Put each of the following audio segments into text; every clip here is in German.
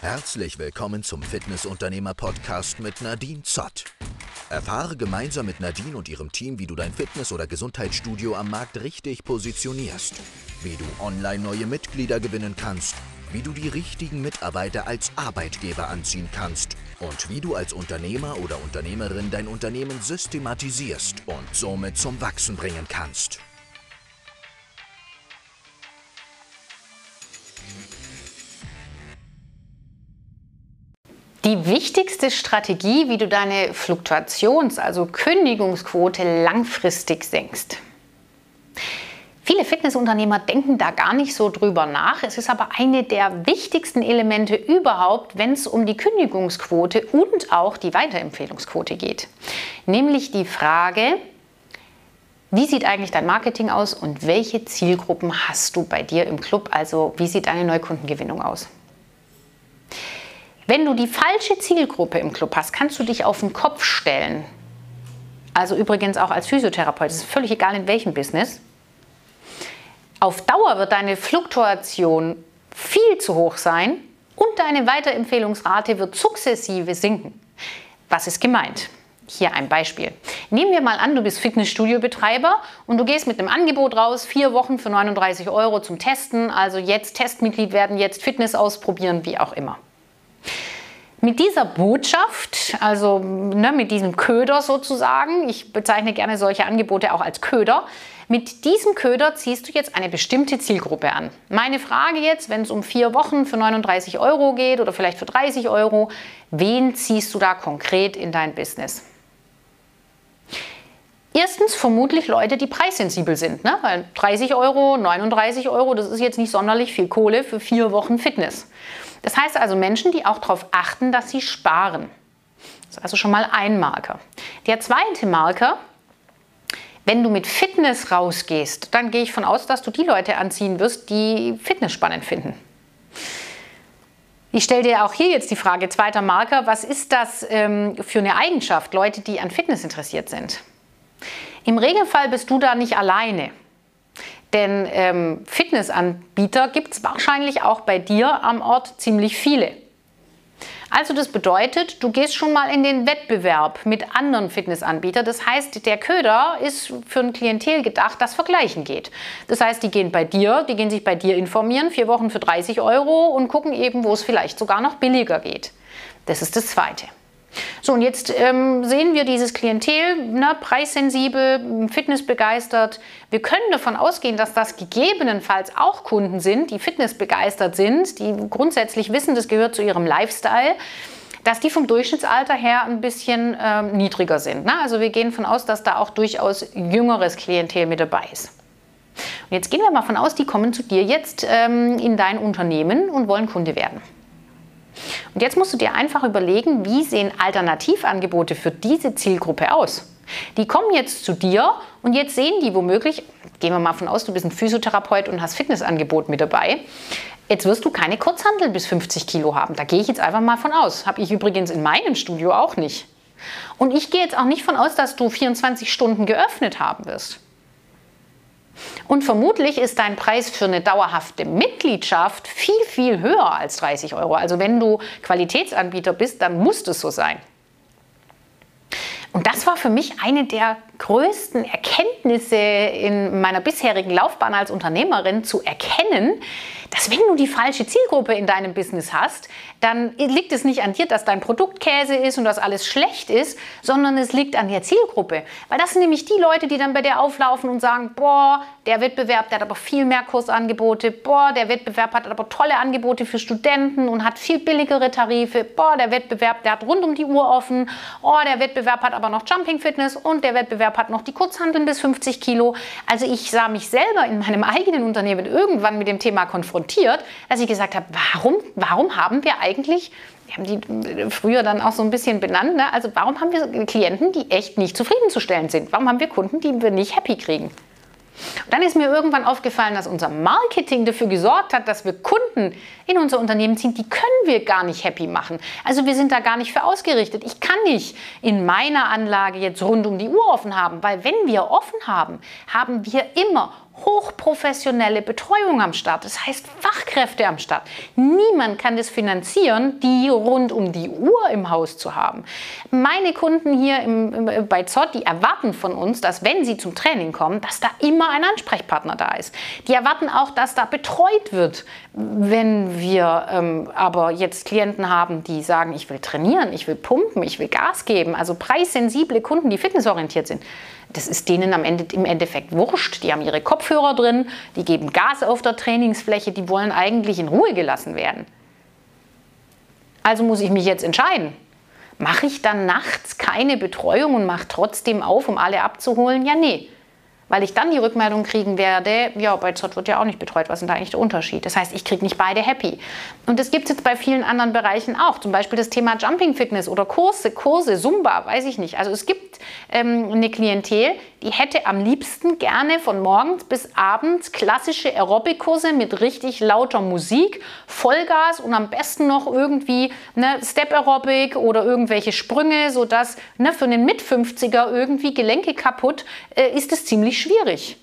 Herzlich willkommen zum Fitnessunternehmer-Podcast mit Nadine Zott. Erfahre gemeinsam mit Nadine und ihrem Team, wie du dein Fitness- oder Gesundheitsstudio am Markt richtig positionierst, wie du online neue Mitglieder gewinnen kannst, wie du die richtigen Mitarbeiter als Arbeitgeber anziehen kannst und wie du als Unternehmer oder Unternehmerin dein Unternehmen systematisierst und somit zum Wachsen bringen kannst. Die wichtigste Strategie, wie du deine Fluktuations-, also Kündigungsquote langfristig senkst. Viele Fitnessunternehmer denken da gar nicht so drüber nach. Es ist aber eine der wichtigsten Elemente überhaupt, wenn es um die Kündigungsquote und auch die Weiterempfehlungsquote geht. Nämlich die Frage, wie sieht eigentlich dein Marketing aus und welche Zielgruppen hast du bei dir im Club? Also wie sieht deine Neukundengewinnung aus? Wenn du die falsche Zielgruppe im Club hast, kannst du dich auf den Kopf stellen. Also übrigens auch als Physiotherapeut, es ist völlig egal in welchem Business. Auf Dauer wird deine Fluktuation viel zu hoch sein und deine Weiterempfehlungsrate wird sukzessive sinken. Was ist gemeint? Hier ein Beispiel. Nehmen wir mal an, du bist Fitnessstudio-Betreiber und du gehst mit einem Angebot raus, vier Wochen für 39 Euro zum Testen, also jetzt Testmitglied werden, jetzt Fitness ausprobieren, wie auch immer. Mit dieser Botschaft, also ne, mit diesem Köder sozusagen, ich bezeichne gerne solche Angebote auch als Köder, mit diesem Köder ziehst du jetzt eine bestimmte Zielgruppe an. Meine Frage jetzt, wenn es um vier Wochen für 39 Euro geht oder vielleicht für 30 Euro, wen ziehst du da konkret in dein Business? Erstens vermutlich Leute, die preissensibel sind. Ne? Weil 30 Euro, 39 Euro, das ist jetzt nicht sonderlich viel Kohle für vier Wochen Fitness. Das heißt also Menschen, die auch darauf achten, dass sie sparen. Das ist also schon mal ein Marker. Der zweite Marker, wenn du mit Fitness rausgehst, dann gehe ich von aus, dass du die Leute anziehen wirst, die Fitness spannend finden. Ich stelle dir auch hier jetzt die Frage, zweiter Marker, was ist das ähm, für eine Eigenschaft, Leute, die an Fitness interessiert sind? Im Regelfall bist du da nicht alleine. Denn ähm, Fitnessanbieter gibt es wahrscheinlich auch bei dir am Ort ziemlich viele. Also das bedeutet, du gehst schon mal in den Wettbewerb mit anderen Fitnessanbietern. Das heißt, der Köder ist für ein Klientel gedacht, das vergleichen geht. Das heißt, die gehen bei dir, die gehen sich bei dir informieren, vier Wochen für 30 Euro und gucken eben, wo es vielleicht sogar noch billiger geht. Das ist das Zweite. So, und jetzt ähm, sehen wir dieses Klientel, ne, preissensibel, fitnessbegeistert. Wir können davon ausgehen, dass das gegebenenfalls auch Kunden sind, die fitnessbegeistert sind, die grundsätzlich wissen, das gehört zu ihrem Lifestyle dass die vom Durchschnittsalter her ein bisschen ähm, niedriger sind. Ne? Also wir gehen davon aus, dass da auch durchaus jüngeres Klientel mit dabei ist. Und jetzt gehen wir mal davon aus, die kommen zu dir jetzt ähm, in dein Unternehmen und wollen Kunde werden. Und jetzt musst du dir einfach überlegen, wie sehen Alternativangebote für diese Zielgruppe aus? Die kommen jetzt zu dir und jetzt sehen die womöglich, gehen wir mal von aus, du bist ein Physiotherapeut und hast Fitnessangebot mit dabei. Jetzt wirst du keine Kurzhandel bis 50 Kilo haben. Da gehe ich jetzt einfach mal von aus. Habe ich übrigens in meinem Studio auch nicht. Und ich gehe jetzt auch nicht von aus, dass du 24 Stunden geöffnet haben wirst. Und vermutlich ist dein Preis für eine dauerhafte Mitgliedschaft viel, viel höher als 30 Euro. Also wenn du Qualitätsanbieter bist, dann muss das so sein. Und das war für mich eine der größten Erkenntnisse in meiner bisherigen Laufbahn als Unternehmerin, zu erkennen, dass wenn du die falsche Zielgruppe in deinem Business hast, dann liegt es nicht an dir, dass dein Produkt Käse ist und dass alles schlecht ist, sondern es liegt an der Zielgruppe. Weil das sind nämlich die Leute, die dann bei dir auflaufen und sagen, boah, der Wettbewerb, der hat aber viel mehr Kursangebote, boah, der Wettbewerb hat aber tolle Angebote für Studenten und hat viel billigere Tarife, boah, der Wettbewerb, der hat rund um die Uhr offen, oh, der Wettbewerb hat aber noch Jumping Fitness und der Wettbewerb hat noch die Kurzhandeln bis 50 Kilo. Also ich sah mich selber in meinem eigenen Unternehmen irgendwann mit dem Thema konfrontiert dass ich gesagt habe, warum, warum haben wir eigentlich, wir haben die früher dann auch so ein bisschen benannt, ne? also warum haben wir Klienten, die echt nicht zufriedenzustellen sind? Warum haben wir Kunden, die wir nicht happy kriegen? Und dann ist mir irgendwann aufgefallen, dass unser Marketing dafür gesorgt hat, dass wir Kunden in unser Unternehmen ziehen, die können wir gar nicht happy machen. Also wir sind da gar nicht für ausgerichtet. Ich kann nicht in meiner Anlage jetzt rund um die Uhr offen haben, weil wenn wir offen haben, haben wir immer hochprofessionelle Betreuung am Start. Das heißt Fachkräfte am Start. Niemand kann das finanzieren, die rund um die Uhr im Haus zu haben. Meine Kunden hier im, bei Zott, die erwarten von uns, dass wenn sie zum Training kommen, dass da immer ein Ansprechpartner da ist. Die erwarten auch, dass da betreut wird. Wenn wir ähm, aber jetzt Klienten haben, die sagen, ich will trainieren, ich will pumpen, ich will Gas geben, also preissensible Kunden, die fitnessorientiert sind, das ist denen am Ende im Endeffekt wurscht. Die haben ihre Kopfhörer drin, die geben Gas auf der Trainingsfläche, die wollen eigentlich in Ruhe gelassen werden. Also muss ich mich jetzt entscheiden. Mache ich dann nachts keine Betreuung und mache trotzdem auf, um alle abzuholen? Ja, nee weil ich dann die Rückmeldung kriegen werde, ja, bei Zott wird ja auch nicht betreut, was ist denn da eigentlich der Unterschied? Das heißt, ich kriege nicht beide happy. Und das gibt es jetzt bei vielen anderen Bereichen auch, zum Beispiel das Thema Jumping Fitness oder Kurse, Kurse, Zumba, weiß ich nicht. Also es gibt ähm, eine Klientel, die hätte am liebsten gerne von morgens bis abends klassische Aerobic-Kurse mit richtig lauter Musik, Vollgas und am besten noch irgendwie ne, Step Aerobic oder irgendwelche Sprünge, sodass ne, für einen Mit-50er irgendwie Gelenke kaputt äh, ist es ziemlich schwierig.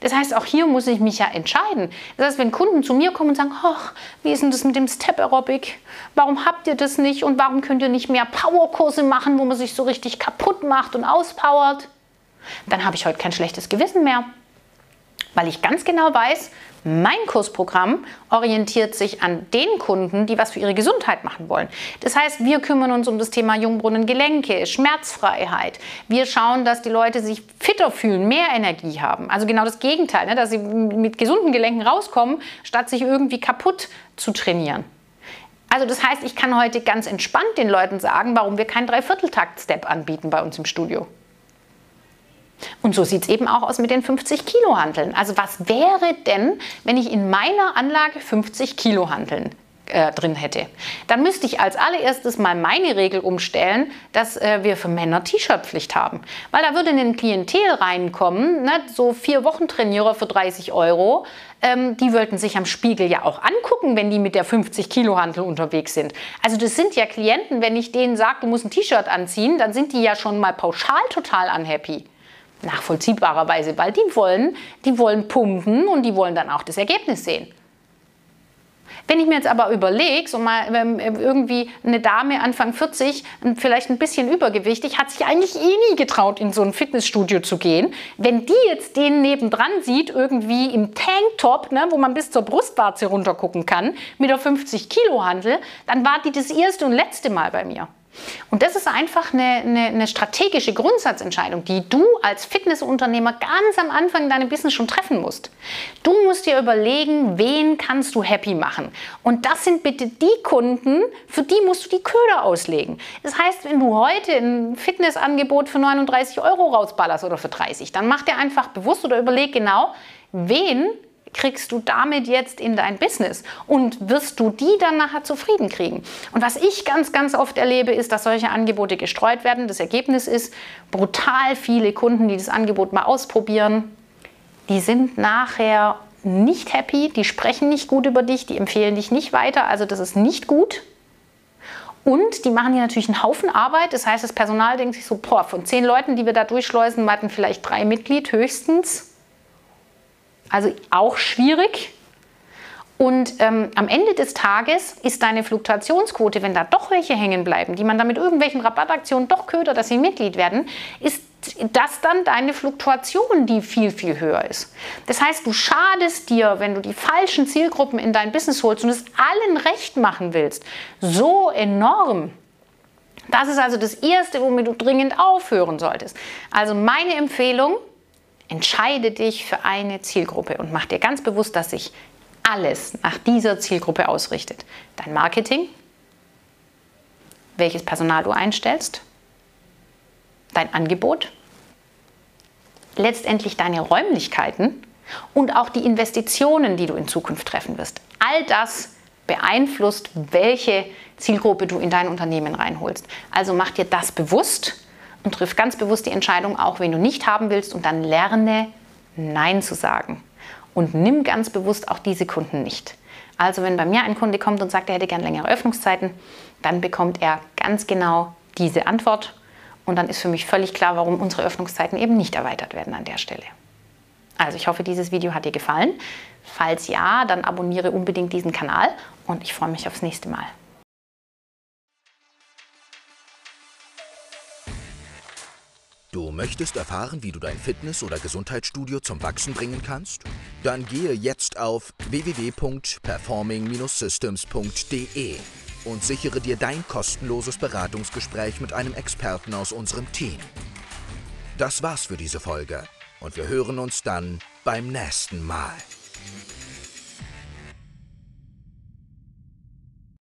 Das heißt, auch hier muss ich mich ja entscheiden. Das heißt, wenn Kunden zu mir kommen und sagen, ach, wie ist denn das mit dem Step Aerobic? Warum habt ihr das nicht? Und warum könnt ihr nicht mehr Powerkurse machen, wo man sich so richtig kaputt macht und auspowert? Dann habe ich heute kein schlechtes Gewissen mehr, weil ich ganz genau weiß, mein Kursprogramm orientiert sich an den Kunden, die was für ihre Gesundheit machen wollen. Das heißt, wir kümmern uns um das Thema Jungbrunnengelenke, Schmerzfreiheit. Wir schauen, dass die Leute sich fitter fühlen, mehr Energie haben. Also genau das Gegenteil, ne? dass sie mit gesunden Gelenken rauskommen, statt sich irgendwie kaputt zu trainieren. Also das heißt, ich kann heute ganz entspannt den Leuten sagen, warum wir keinen Dreivierteltakt-Step anbieten bei uns im Studio. Und so sieht es eben auch aus mit den 50 Kilo Hanteln. Also was wäre denn, wenn ich in meiner Anlage 50 Kilo Hanteln äh, drin hätte. Dann müsste ich als allererstes mal meine Regel umstellen, dass äh, wir für Männer T-Shirt-Pflicht haben. Weil da würde ein Klientel reinkommen, ne, so vier Wochen Trainierer für 30 Euro. Ähm, die wollten sich am Spiegel ja auch angucken, wenn die mit der 50 Kilo Hantel unterwegs sind. Also das sind ja Klienten, wenn ich denen sage, du musst ein T-Shirt anziehen, dann sind die ja schon mal pauschal total unhappy nachvollziehbarerweise, weil die wollen, die wollen pumpen und die wollen dann auch das Ergebnis sehen. Wenn ich mir jetzt aber überlege, so mal ähm, irgendwie eine Dame Anfang 40, vielleicht ein bisschen übergewichtig, hat sich eigentlich eh nie getraut, in so ein Fitnessstudio zu gehen. Wenn die jetzt den nebendran sieht, irgendwie im Tanktop, ne, wo man bis zur Brustwarze runtergucken kann, mit der 50 Kilo Handel, dann war die das erste und letzte Mal bei mir. Und das ist einfach eine, eine, eine, strategische Grundsatzentscheidung, die du als Fitnessunternehmer ganz am Anfang deinem Business schon treffen musst. Du musst dir überlegen, wen kannst du happy machen. Und das sind bitte die Kunden, für die musst du die Köder auslegen. Das heißt, wenn du heute ein Fitnessangebot für 39 Euro rausballerst oder für 30, dann mach dir einfach bewusst oder überleg genau, wen kriegst du damit jetzt in dein Business und wirst du die dann nachher zufrieden kriegen. Und was ich ganz, ganz oft erlebe, ist, dass solche Angebote gestreut werden. Das Ergebnis ist brutal viele Kunden, die das Angebot mal ausprobieren, die sind nachher nicht happy, die sprechen nicht gut über dich, die empfehlen dich nicht weiter, also das ist nicht gut. Und die machen hier natürlich einen Haufen Arbeit. Das heißt, das Personal denkt sich so, boah, von zehn Leuten, die wir da durchschleusen, hatten vielleicht drei Mitglied höchstens. Also auch schwierig. Und ähm, am Ende des Tages ist deine Fluktuationsquote, wenn da doch welche hängen bleiben, die man dann mit irgendwelchen Rabattaktionen doch ködert, dass sie Mitglied werden, ist das dann deine Fluktuation, die viel, viel höher ist. Das heißt, du schadest dir, wenn du die falschen Zielgruppen in dein Business holst und es allen recht machen willst, so enorm. Das ist also das Erste, womit du dringend aufhören solltest. Also meine Empfehlung, Entscheide dich für eine Zielgruppe und mach dir ganz bewusst, dass sich alles nach dieser Zielgruppe ausrichtet. Dein Marketing, welches Personal du einstellst, dein Angebot, letztendlich deine Räumlichkeiten und auch die Investitionen, die du in Zukunft treffen wirst. All das beeinflusst, welche Zielgruppe du in dein Unternehmen reinholst. Also mach dir das bewusst und triff ganz bewusst die Entscheidung, auch wenn du nicht haben willst, und dann lerne Nein zu sagen. Und nimm ganz bewusst auch diese Kunden nicht. Also wenn bei mir ein Kunde kommt und sagt, er hätte gerne längere Öffnungszeiten, dann bekommt er ganz genau diese Antwort. Und dann ist für mich völlig klar, warum unsere Öffnungszeiten eben nicht erweitert werden an der Stelle. Also ich hoffe, dieses Video hat dir gefallen. Falls ja, dann abonniere unbedingt diesen Kanal und ich freue mich aufs nächste Mal. Möchtest erfahren, wie du dein Fitness- oder Gesundheitsstudio zum Wachsen bringen kannst? Dann gehe jetzt auf www.performing-systems.de und sichere dir dein kostenloses Beratungsgespräch mit einem Experten aus unserem Team. Das war's für diese Folge und wir hören uns dann beim nächsten Mal.